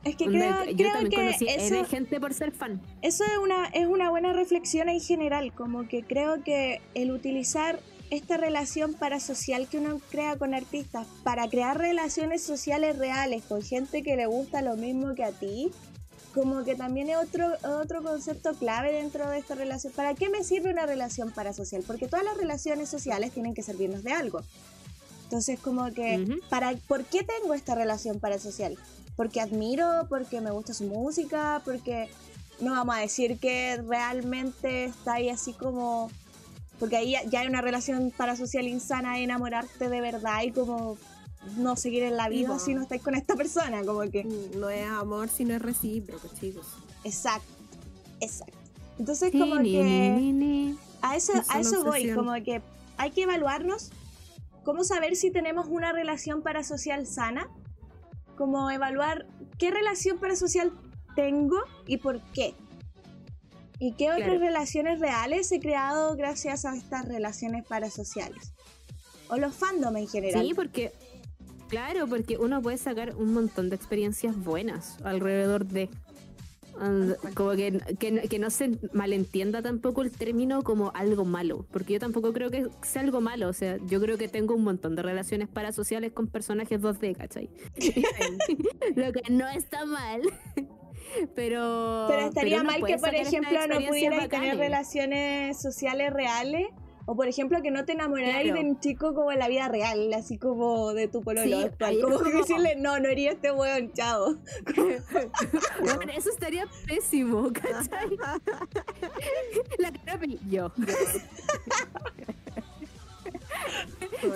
es que creo, yo creo también que conocí eso, N gente por ser fan. Eso es una, es una buena reflexión en general, como que creo que el utilizar esta relación parasocial que uno crea con artistas para crear relaciones sociales reales con gente que le gusta lo mismo que a ti, como que también es otro, otro concepto clave dentro de esta relación. ¿Para qué me sirve una relación parasocial? Porque todas las relaciones sociales tienen que servirnos de algo. Entonces, como que, para, ¿por qué tengo esta relación parasocial? Porque admiro, porque me gusta su música, porque no vamos a decir que realmente está ahí así como... Porque ahí ya hay una relación parasocial insana de enamorarte de verdad y como no seguir en la vida No. si no estáis con esta persona, como que... Mm, No es amor, sino es recíproco, chicos. Exacto, exacto. Entonces Ni, como ni, que... ni, ni. A eso, Es a eso voy, como que hay que evaluarnos, cómo saber si tenemos una relación parasocial sana, como evaluar qué relación parasocial tengo y por qué. Y qué otras Claro. relaciones reales he creado gracias a estas relaciones parasociales. O los fandom en general. Sí, porque, claro, porque uno puede sacar un montón de experiencias buenas alrededor de... Como que, que, que no se malentienda tampoco el término como algo malo, porque yo tampoco creo que sea algo malo, o sea, yo creo que tengo un montón de relaciones parasociales con personajes 2D, ¿cachai? [laughs] Lo que no está mal, [laughs] pero... Pero estaría mal que, por ejemplo, no pudierais tener relaciones sociales reales. O, por ejemplo, que no te enamorarais Claro. de un chico como en la vida real, así como de tu pololo Sí, actual. Como que decirle, no, no haría este weón, chao. [laughs] Bueno, eso estaría pésimo, ¿cachai? [laughs] La cara yo.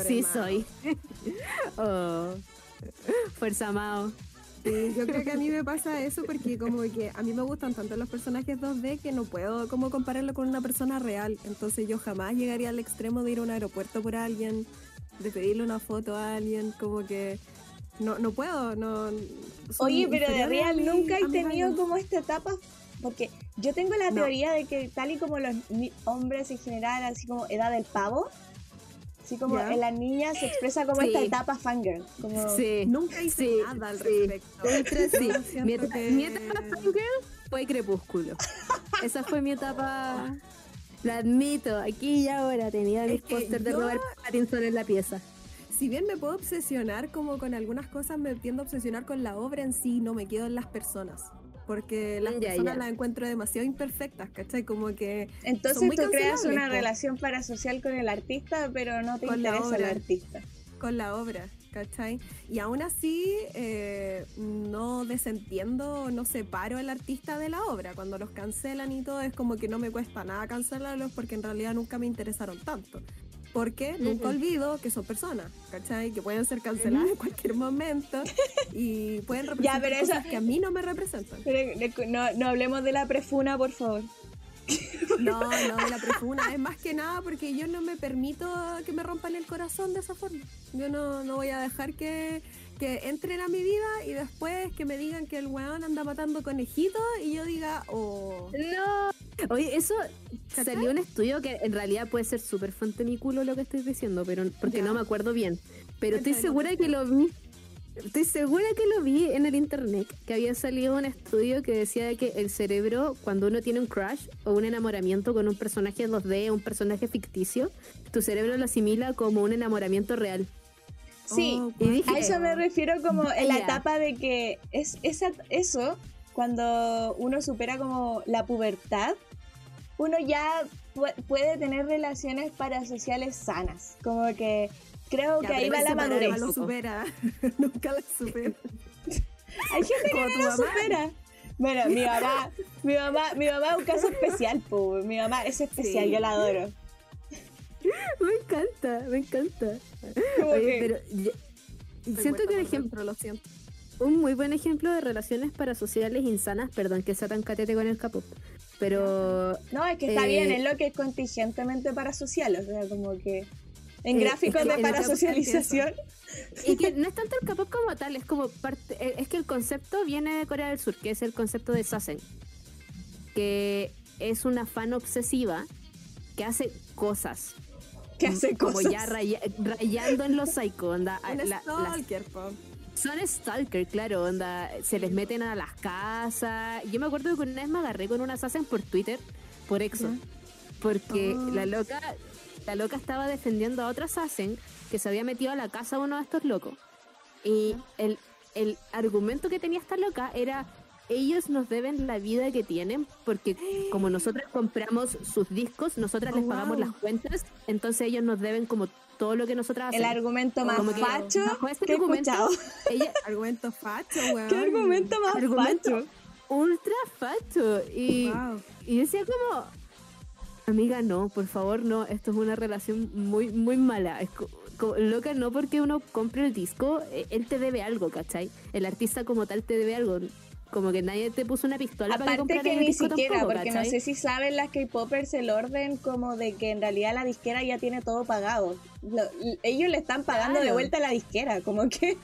Sí Mao. soy. [laughs] Oh. Fuerza amado. Sí, yo creo que a mí me pasa eso porque como que a mí me gustan tanto los personajes 2D que no puedo como compararlo con una persona real. Entonces yo jamás llegaría al extremo de ir a un aeropuerto por alguien, de pedirle una foto a alguien, como que no, no puedo, no. Oye, pero de real nunca he tenido como esta etapa. Porque yo tengo la No. teoría de que tal y como los hombres en general, así como edad del pavo, así como Ya. en las niñas se expresa como Sí. esta etapa fangirl. Como, Sí. Nunca hice Sí, nada al sí. respecto. Ultra [laughs] Mi, etapa- que- mi etapa fangirl fue Crepúsculo. Esa fue mi etapa. [laughs] La admito, aquí y ahora tenía mis pósters de yo- Robert Pattinson en la pieza. Si bien me puedo obsesionar como con algunas cosas, me tiendo a obsesionar con la obra en sí, no me quedo en las personas. Porque las Ya, personas ya. las encuentro demasiado imperfectas, ¿cachai? Como que Entonces tú creas una po. relación parasocial con el artista, pero no te Con la interesa el obra. artista. con la obra, ¿cachai? Y aún así eh, no desentiendo, no separo al artista de la obra. Cuando los cancelan y todo, es como que no me cuesta nada cancelarlos porque en realidad nunca me interesaron tanto. Porque nunca olvido que son personas, ¿cachai? Que pueden ser canceladas en cualquier momento y pueden [laughs] representar pero eso- cosas que a mí no me representan. Pero no, no hablemos de la prefuna, por favor. No, no, [laughs] de la profunda. Es más que nada porque yo no me permito que me rompan el corazón de esa forma. Yo no, no voy a dejar que, que entren a mi vida y después que me digan que el weón anda matando conejitos y yo diga, oh. No. Oye, eso ¿Cachai? salió un estudio que en realidad puede ser súper fuente mi culo lo que estoy diciendo, pero porque Ya. no me acuerdo bien. Pero estoy segura que lo vi. Estoy segura que lo vi en el internet, que había salido un estudio que decía de que el cerebro, cuando uno tiene un crush o un enamoramiento con un personaje 2D, un personaje ficticio, tu cerebro lo asimila como un enamoramiento real. Sí, Oh, y dije- a eso me refiero como en la etapa de que es esa, eso, cuando uno supera como la pubertad, uno ya pu- puede tener relaciones parasociales sanas. Como que creo Ya, que ahí va la madurez. lo supera. [laughs] Nunca lo supera. [laughs] Hay gente Como que no lo mamá. supera. Bueno, mi mamá, mi mamá, mi mamá es un caso especial, po. Mi mamá es especial, Sí. yo la adoro. [laughs] Me encanta, me encanta. Oye, pero siento que un ejemplo lo siento. un muy buen ejemplo de relaciones parasociales insanas, perdón que sea tan catete con el K-pop, pero No, es que está Eh, bien, es lo que es contingentemente parasocial, o sea, como que en Eh, gráficos es que de parasocialización. y que [laughs] no es tanto el K-pop como tal, es como parte, eh, es que el concepto viene de Corea del Sur, que es el concepto de Sasen, que es una fan obsesiva que hace cosas, que hace como cosas. ya raya- rayando en los psycho, onda, Un la- las- stalker, po. Son stalker, claro, onda, se les meten a las casas. Yo me acuerdo que una vez me agarré con una assassin por Twitter, por Exo, porque Oh. la loca, la loca estaba defendiendo a otra assassin que se había metido a la casa de uno de estos locos. Y el, el argumento que tenía esta loca era ellos nos deben la vida que tienen porque como nosotros compramos sus discos, nosotras Oh, les pagamos wow. las cuentas, entonces ellos nos deben como todo lo que nosotras El hacemos. argumento más Como que facho bajo este que he argumento, escuchado. [laughs] ella Argumento facho, weón. ¿Qué argumento más Argumento. facho? ultra facho y, Wow. y decía como amiga no, por favor no, esto es una relación muy muy mala. Es loca no porque uno compre el disco, eh, él te debe algo, ¿cachai? El artista como tal te debe algo. Como que nadie te puso una pistola para que Aparte compraras que el ni siquiera, tampoco, porque no sé si saben las K-popers el orden como de que en realidad la disquera ya tiene todo pagado. Lo- ellos le están pagando de vuelta a la disquera, como que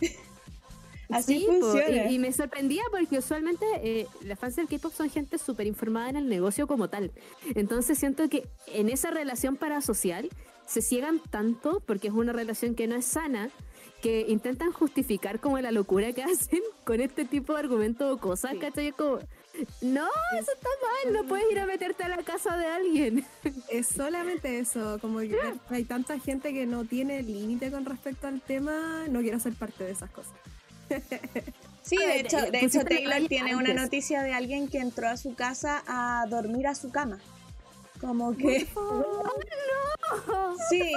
[laughs] así Sí, po, funciona. y, y me sorprendía porque usualmente eh, las fans del K-pop son gente súper informada en el negocio como tal. Entonces siento que en esa relación parasocial se ciegan tanto porque es una relación que no es sana que intentan justificar como la locura que [laughs] hacen con este tipo de argumentos o cosas, Sí. ¿cachai? Es como, no, eso está mal, no puedes ir a meterte a la casa de alguien. [laughs] Es solamente eso, como que [laughs] hay tanta gente que no tiene límite con respecto al tema, no quiero ser parte de esas cosas. Sí, de hecho, eh, de pusiste hecho Taylor tiene una noticia de alguien que entró a su casa a dormir a su cama. Como que sí,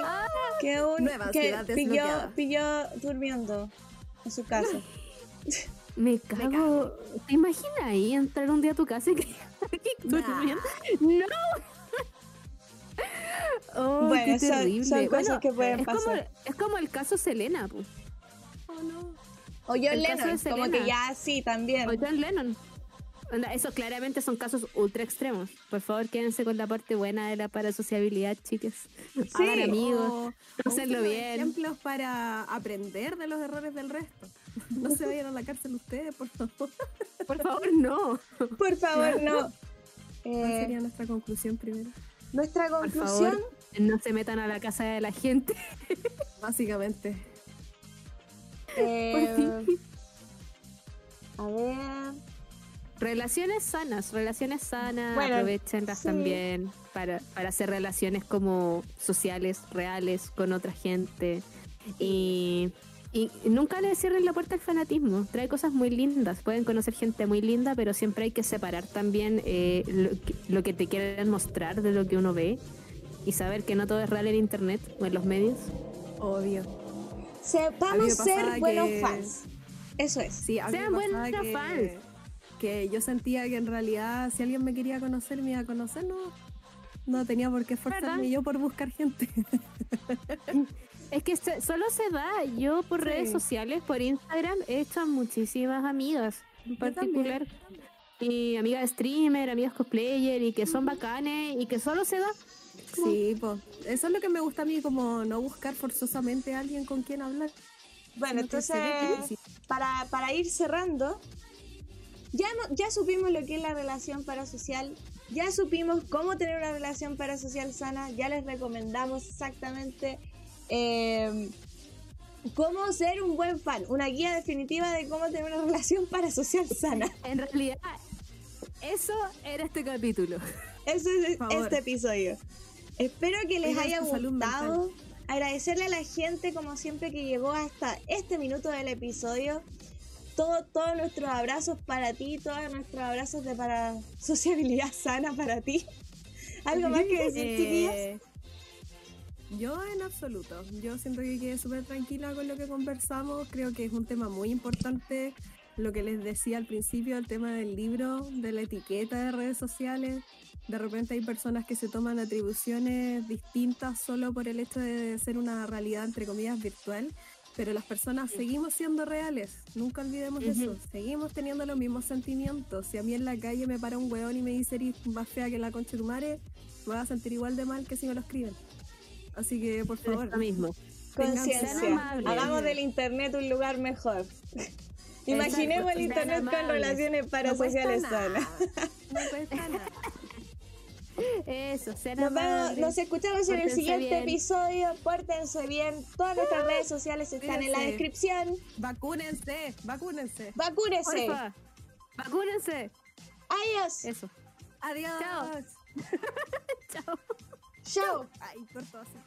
que un Nueva que pilló, pilló durmiendo en su casa. [laughs] Me cago. ¿Te imaginas ahí entrar un día a tu casa y [laughs] que durmiendo? ¡No! [laughs] Oh, Bueno, qué son- terrible. son cosas Bueno, que pueden es Como, pasar. es como el caso Selena, pu. Oh, no. O John El Lennon, como Selena. que ya sí también. o John Lennon. Onda, esos claramente son casos ultra extremos. Por favor, quédense con la parte buena de la parasociabilidad, chicas. Hagan amigos. O- o Pásenlo usen los bien. ejemplos para aprender de los errores del resto. No se vayan a la cárcel ustedes, por favor. Por favor, no. Por favor, no. ¿Cuál Eh, sería nuestra conclusión primero? nuestra Por conclusión, favor, no se metan a la casa de la gente. [laughs] Básicamente. eh, a ver, Relaciones sanas, relaciones sanas, Bueno, aprovechenlas sí. también para, para hacer relaciones como sociales, reales, con otra gente. Y, y nunca le cierren la puerta al fanatismo. Trae cosas muy lindas. Pueden conocer gente muy linda, pero siempre hay que separar también eh, lo, que, lo que te quieren mostrar de lo que uno ve. Y saber que no todo es real en internet o en los medios. Obvio. sepamos ser buenos que- fans. Eso es. Sí, Sean que, fans. Que yo sentía que en realidad si alguien me quería conocer, me iba a conocer, no, no tenía por qué esforzarme ¿Verdad? yo por buscar gente. [laughs] Es que se- solo se da. Yo por Sí. redes sociales, por Instagram, he hecho a muchísimas amigas en particular. Y amigas streamer, amigas cosplayer, y que son bacanes y que solo se da. Sí, pues eso es lo que me gusta a mí, como no buscar forzosamente a alguien con quien hablar. Bueno, entonces, para, para ir cerrando, ya, no, ya supimos lo que es la relación parasocial, ya supimos cómo tener una relación parasocial sana, ya les recomendamos exactamente eh, cómo ser un buen fan, una guía definitiva de cómo tener una [laughs] relación parasocial sana. En realidad, eso era este capítulo. Eso es este episodio. Espero que les haya gustado. Agradecerle a la gente, como siempre, que llegó hasta este minuto del episodio. Todo, todos nuestros abrazos para ti, todos nuestros abrazos de para sociabilidad sana para ti. [laughs] ¿Algo más que decir? Eh, yo en absoluto. Yo siento que quedé súper tranquila con lo que conversamos. Creo que es un tema muy importante. Lo que les decía al principio, el tema del libro, de la etiqueta de redes sociales. De repente hay personas que se toman atribuciones distintas solo por el hecho de ser una realidad, entre comillas, virtual. Pero las personas seguimos siendo reales. Nunca olvidemos Ujú. eso. Seguimos teniendo los mismos sentimientos. Si a mí en la calle me para un weón y me dice eres más fea que la concha de tu madre, me voy a sentir igual de mal que si me lo escriben. Así que, por favor, Esto mismo. Conciencia. Hagamos del internet un lugar mejor. Imaginemos el internet con relaciones no parasociales cuesta sanas. No cuesta nada. Eso, sean Nos, vemos, nos escuchamos en el siguiente bien. episodio. Pórtense bien. Todas nuestras redes sociales están en la descripción. Vacúnense, vacúnense. Vacúnese. Porfa, vacúnense. Adiós. Eso. Adiós. Chao. [laughs] Chao. Chao. Ay, corto así.